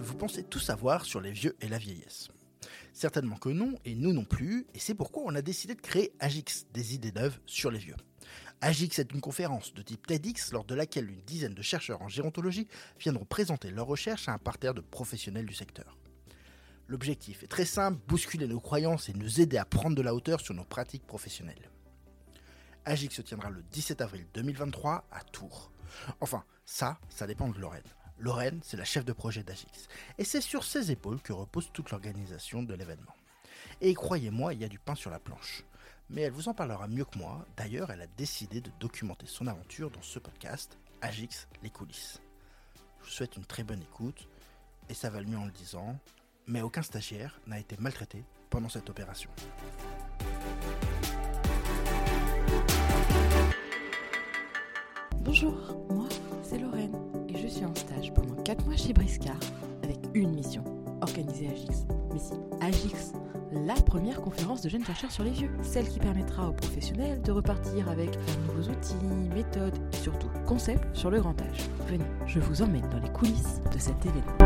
vous pensez tout savoir sur les vieux et la vieillesse. Certainement que non, et nous non plus, et c'est pourquoi on a décidé de créer Agix, des idées neuves sur les vieux. Agix est une conférence de type TEDx lors de laquelle une dizaine de chercheurs en gérontologie viendront présenter leurs recherches à un parterre de professionnels du secteur. L'objectif est très simple, bousculer nos croyances et nous aider à prendre de la hauteur sur nos pratiques professionnelles. Agix se tiendra le 17 avril 2023 à Tours. Enfin, ça, ça dépend de Lorraine. Lorraine, c'est la chef de projet d'Agix. Et c'est sur ses épaules que repose toute l'organisation de l'événement. Et croyez-moi, il y a du pain sur la planche. Mais elle vous en parlera mieux que moi. D'ailleurs, elle a décidé de documenter son aventure dans ce podcast, Agix, les coulisses. Je vous souhaite une très bonne écoute, et ça va le mieux en le disant, mais aucun stagiaire n'a été maltraité pendant cette opération. Bonjour, moi 4 mois chez Briscard avec une mission, organiser Agix. Mais si, Agix, la première conférence de jeunes chercheurs sur les vieux, celle qui permettra aux professionnels de repartir avec de nouveaux outils, méthodes et surtout concepts sur le grand âge. Venez, je vous emmène dans les coulisses de cet événement.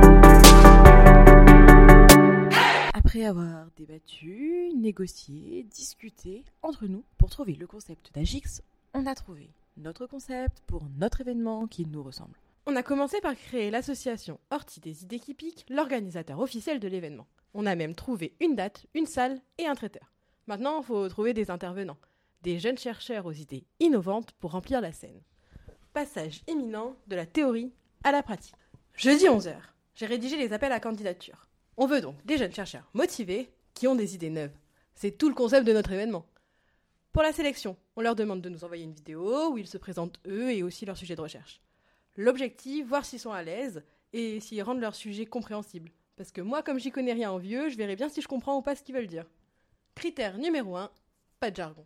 Après avoir débattu, négocié, discuté entre nous pour trouver le concept d'Agix, on a trouvé notre concept pour notre événement qui nous ressemble. On a commencé par créer l'association Horty des idées qui piquent, l'organisateur officiel de l'événement. On a même trouvé une date, une salle et un traiteur. Maintenant, il faut trouver des intervenants, des jeunes chercheurs aux idées innovantes pour remplir la scène. Passage imminent de la théorie à la pratique. Jeudi 11h, j'ai rédigé les appels à candidature. On veut donc des jeunes chercheurs motivés qui ont des idées neuves. C'est tout le concept de notre événement. Pour la sélection, on leur demande de nous envoyer une vidéo où ils se présentent eux et aussi leur sujet de recherche. L'objectif, voir s'ils sont à l'aise et s'ils rendent leur sujet compréhensible. Parce que moi, comme j'y connais rien en vieux, je verrai bien si je comprends ou pas ce qu'ils veulent dire. Critère numéro 1, pas de jargon.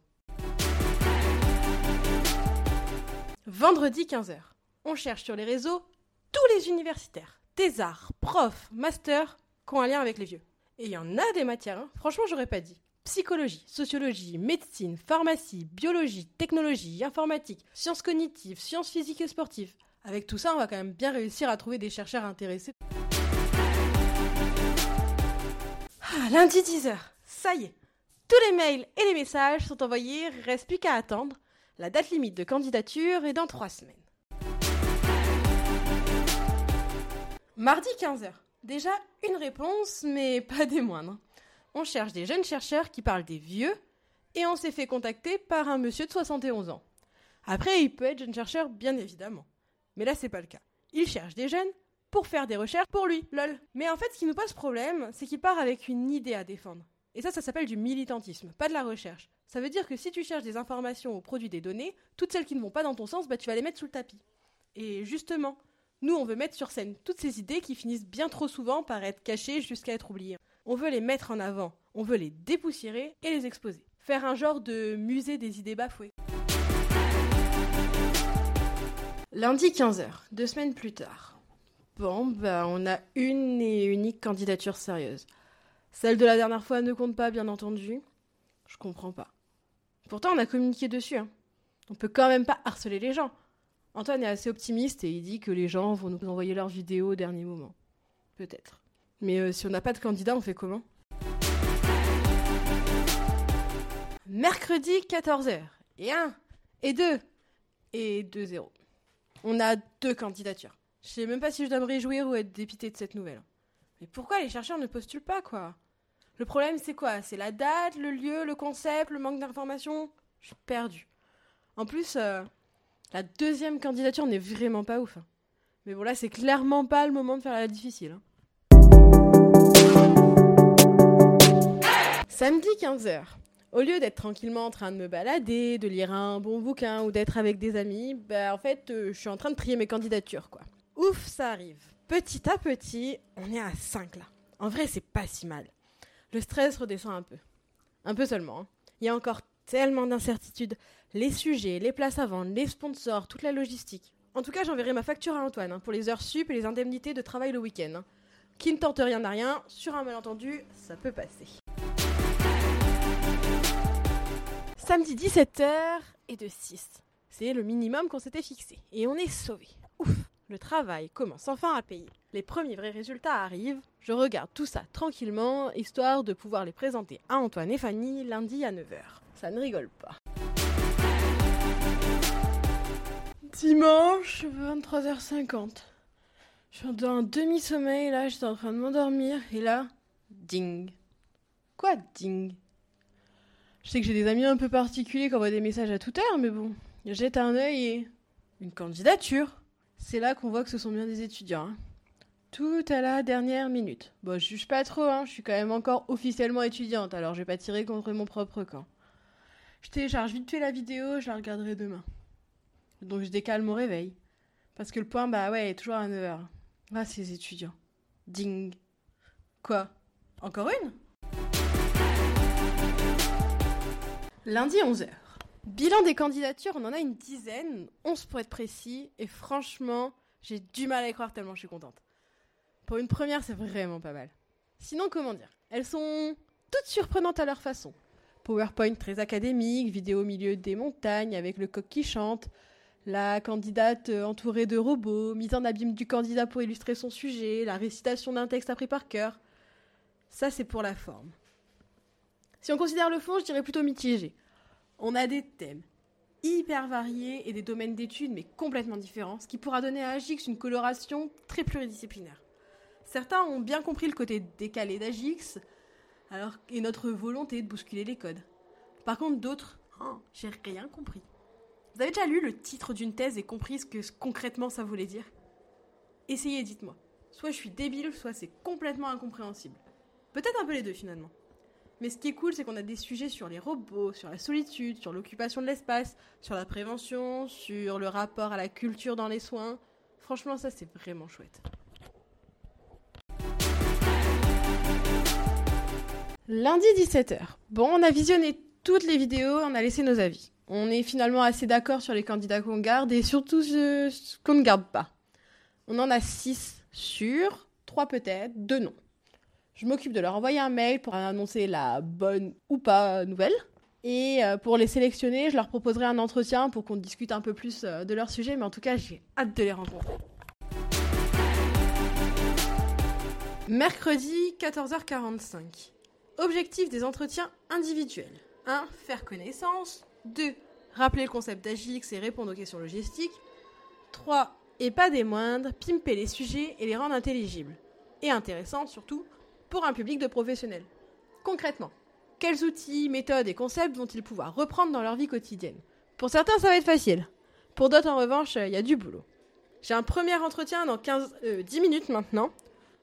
Vendredi 15h, on cherche sur les réseaux tous les universitaires, thésards, profs, masters qui ont un lien avec les vieux. Et il y en a des matières, hein. franchement j'aurais pas dit. Psychologie, sociologie, médecine, pharmacie, biologie, technologie, informatique, sciences cognitives, sciences physiques et sportives. Avec tout ça, on va quand même bien réussir à trouver des chercheurs intéressés. Ah, lundi 10h, ça y est. Tous les mails et les messages sont envoyés, reste plus qu'à attendre. La date limite de candidature est dans 3 semaines. Mardi 15h. Déjà une réponse, mais pas des moindres. On cherche des jeunes chercheurs qui parlent des vieux, et on s'est fait contacter par un monsieur de 71 ans. Après, il peut être jeune chercheur, bien évidemment. Mais là, c'est pas le cas. Il cherche des jeunes pour faire des recherches pour lui, lol. Mais en fait, ce qui nous pose problème, c'est qu'il part avec une idée à défendre. Et ça, ça s'appelle du militantisme, pas de la recherche. Ça veut dire que si tu cherches des informations au produit des données, toutes celles qui ne vont pas dans ton sens, bah, tu vas les mettre sous le tapis. Et justement, nous, on veut mettre sur scène toutes ces idées qui finissent bien trop souvent par être cachées jusqu'à être oubliées. On veut les mettre en avant, on veut les dépoussiérer et les exposer. Faire un genre de musée des idées bafouées. Lundi 15h, deux semaines plus tard. Bon, bah on a une et unique candidature sérieuse. Celle de la dernière fois ne compte pas, bien entendu. Je comprends pas. Pourtant, on a communiqué dessus. Hein. On peut quand même pas harceler les gens. Antoine est assez optimiste et il dit que les gens vont nous envoyer leurs vidéos au dernier moment. Peut-être. Mais euh, si on n'a pas de candidat, on fait comment? Mercredi 14h. Et 1, et 2, et 2-0. On a deux candidatures. Je sais même pas si je dois me réjouir ou être dépité de cette nouvelle. Mais pourquoi les chercheurs ne postulent pas, quoi? Le problème, c'est quoi? C'est la date, le lieu, le concept, le manque d'informations? Je suis perdue. En plus, euh, la deuxième candidature n'est vraiment pas ouf. hein. Mais bon, là, c'est clairement pas le moment de faire la difficile. hein. Samedi 15h. Au lieu d'être tranquillement en train de me balader, de lire un bon bouquin ou d'être avec des amis, bah en fait, euh, je suis en train de trier mes candidatures, quoi. Ouf, ça arrive. Petit à petit, on est à 5 là. En vrai, c'est pas si mal. Le stress redescend un peu. Un peu seulement. hein. Il y a encore tellement d'incertitudes. Les sujets, les places à vendre, les sponsors, toute la logistique. En tout cas, j'enverrai ma facture à Antoine hein, pour les heures sup et les indemnités de travail le week-end. hein. Qui ne tente rien n'a rien, sur un malentendu, ça peut passer. Samedi 17h et de 6. C'est le minimum qu'on s'était fixé. Et on est sauvé. Ouf Le travail commence enfin à payer. Les premiers vrais résultats arrivent. Je regarde tout ça tranquillement, histoire de pouvoir les présenter à Antoine et Fanny lundi à 9h. Ça ne rigole pas. Dimanche, 23h50. Je suis dans un demi-sommeil, là, j'étais en train de m'endormir, et là, ding. Quoi, ding? Je sais que j'ai des amis un peu particuliers qui envoient des messages à toute heure, mais bon, jette un œil et. Une candidature C'est là qu'on voit que ce sont bien des étudiants. hein. Tout à la dernière minute. Bon, je juge pas trop, hein, je suis quand même encore officiellement étudiante, alors je vais pas tirer contre mon propre camp. Je télécharge vite fait la vidéo, je la regarderai demain. Donc je décale mon réveil. Parce que le point, bah ouais, est toujours à 9h. Ah, ces étudiants. Ding. Quoi? Encore une? Lundi 11h. Bilan des candidatures, on en a une dizaine, 11 pour être précis, et franchement, j'ai du mal à y croire tellement je suis contente. Pour une première, c'est vraiment pas mal. Sinon, comment dire? Elles sont toutes surprenantes à leur façon. PowerPoint très académique, vidéo au milieu des montagnes avec le coq qui chante, la candidate euh, entourée de robots, mise en abîme du candidat pour illustrer son sujet, la récitation d'un texte appris par cœur. Ça, c'est pour la forme. Si on considère le fond, je dirais plutôt mitigé. On a des thèmes hyper variés et des domaines d'études mais complètement différents, ce qui pourra donner à Agix une coloration très pluridisciplinaire. Certains ont bien compris le côté décalé d'Agix, et notre volonté de bousculer les codes. Par contre, d'autres, oh, j'ai rien compris. Vous avez déjà lu le titre d'une thèse et compris ce que concrètement ça voulait dire? Essayez, dites-moi. Soit je suis débile, soit c'est complètement incompréhensible. Peut-être un peu les deux finalement. Mais ce qui est cool, c'est qu'on a des sujets sur les robots, sur la solitude, sur l'occupation de l'espace, sur la prévention, sur le rapport à la culture dans les soins. Franchement, ça c'est vraiment chouette. Lundi 17h. Bon, on a visionné toutes les vidéos, on a laissé nos avis. On est finalement assez d'accord sur les candidats qu'on garde et surtout ce, ce qu'on ne garde pas. On en a 6 sûrs, 3 peut-être, 2 non. Je m'occupe de leur envoyer un mail pour annoncer la bonne ou pas nouvelle. Et euh, pour les sélectionner, je leur proposerai un entretien pour qu'on discute un peu plus euh, de leur sujet, mais en tout cas, j'ai hâte de les rencontrer. Mercredi 14h45. Objectif des entretiens individuels. 1. Faire connaissance. 2. Rappeler le concept d'Agix et répondre aux questions logistiques. 3. Et pas des moindres, pimper les sujets et les rendre intelligibles. Et intéressants surtout pour un public de professionnels. Concrètement, quels outils, méthodes et concepts vont-ils pouvoir reprendre dans leur vie quotidienne? Pour certains, ça va être facile. Pour d'autres, en revanche, il y a du boulot. J'ai un premier entretien dans 15, euh, 10 minutes maintenant.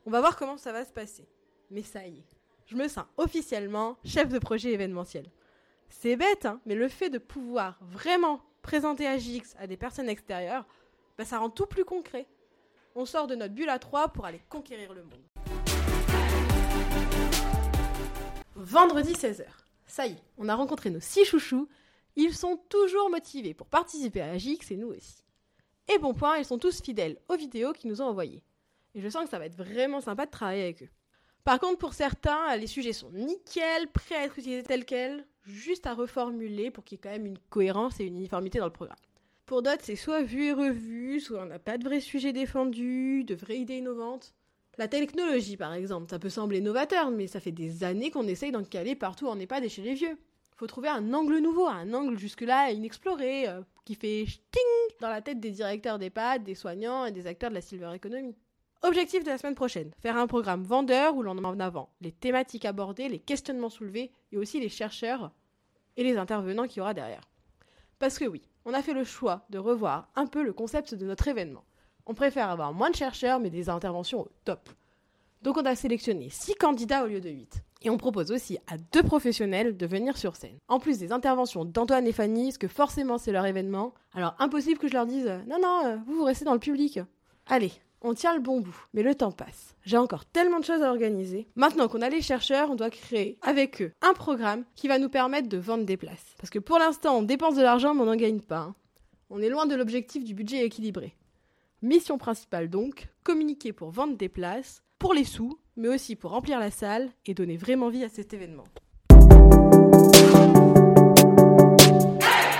On va voir comment ça va se passer. Mais ça y est, je me sens officiellement chef de projet événementiel. C'est bête, hein, mais le fait de pouvoir vraiment présenter AGX à des personnes extérieures, bah, ça rend tout plus concret. On sort de notre bulle à 3 pour aller conquérir le monde. Vendredi 16h. Ça y est, on a rencontré nos six chouchous. Ils sont toujours motivés pour participer à AGX et nous aussi. Et bon point, ils sont tous fidèles aux vidéos qu'ils nous ont envoyées. Et je sens que ça va être vraiment sympa de travailler avec eux. Par contre, pour certains, les sujets sont nickel, prêts à être utilisés tels quels, juste à reformuler pour qu'il y ait quand même une cohérence et une uniformité dans le programme. Pour d'autres, c'est soit vu et revu, soit on n'a pas de vrai sujet défendu, de vraies idées innovantes. La technologie, par exemple, ça peut sembler novateur, mais ça fait des années qu'on essaye d'en caler partout en EHPAD et chez les vieux. Faut trouver un angle nouveau, un angle jusque-là inexploré, euh, qui fait ting dans la tête des directeurs d'EHPAD, des soignants et des acteurs de la silver economy. Objectif de la semaine prochaine, faire un programme vendeur où l'on en avant les thématiques abordées, les questionnements soulevés et aussi les chercheurs et les intervenants qu'il y aura derrière. Parce que oui, on a fait le choix de revoir un peu le concept de notre événement. On préfère avoir moins de chercheurs mais des interventions au top. Donc on a sélectionné 6 candidats au lieu de 8. Et on propose aussi à deux professionnels de venir sur scène. En plus des interventions d'Antoine et Fanny, parce que forcément c'est leur événement, alors impossible que je leur dise « Non, non, euh, vous, vous restez dans le public ». Allez, on tient le bon bout, mais le temps passe. J'ai encore tellement de choses à organiser. Maintenant qu'on a les chercheurs, on doit créer avec eux un programme qui va nous permettre de vendre des places. Parce que pour l'instant, on dépense de l'argent, mais on n'en gagne pas. hein. On est loin de l'objectif du budget équilibré. Mission principale donc, communiquer pour vendre des places, pour les sous, mais aussi pour remplir la salle et donner vraiment vie à cet événement.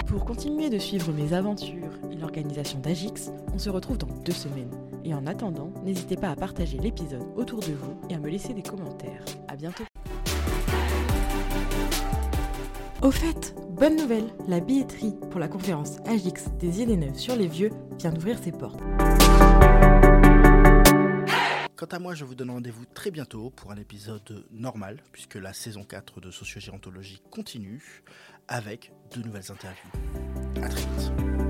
Pour continuer de suivre mes aventures et l'organisation d'Agix, on se retrouve dans deux semaines. Et en attendant, n'hésitez pas à partager l'épisode autour de vous et à me laisser des commentaires. À bientôt. Au fait, bonne nouvelle, la billetterie pour la conférence Agix des idées neuves sur les vieux vient d'ouvrir ses portes. Quant à moi, je vous donne rendez-vous très bientôt pour un épisode normal, puisque la saison 4 de Sociogérontologie continue avec de nouvelles interviews. A très vite.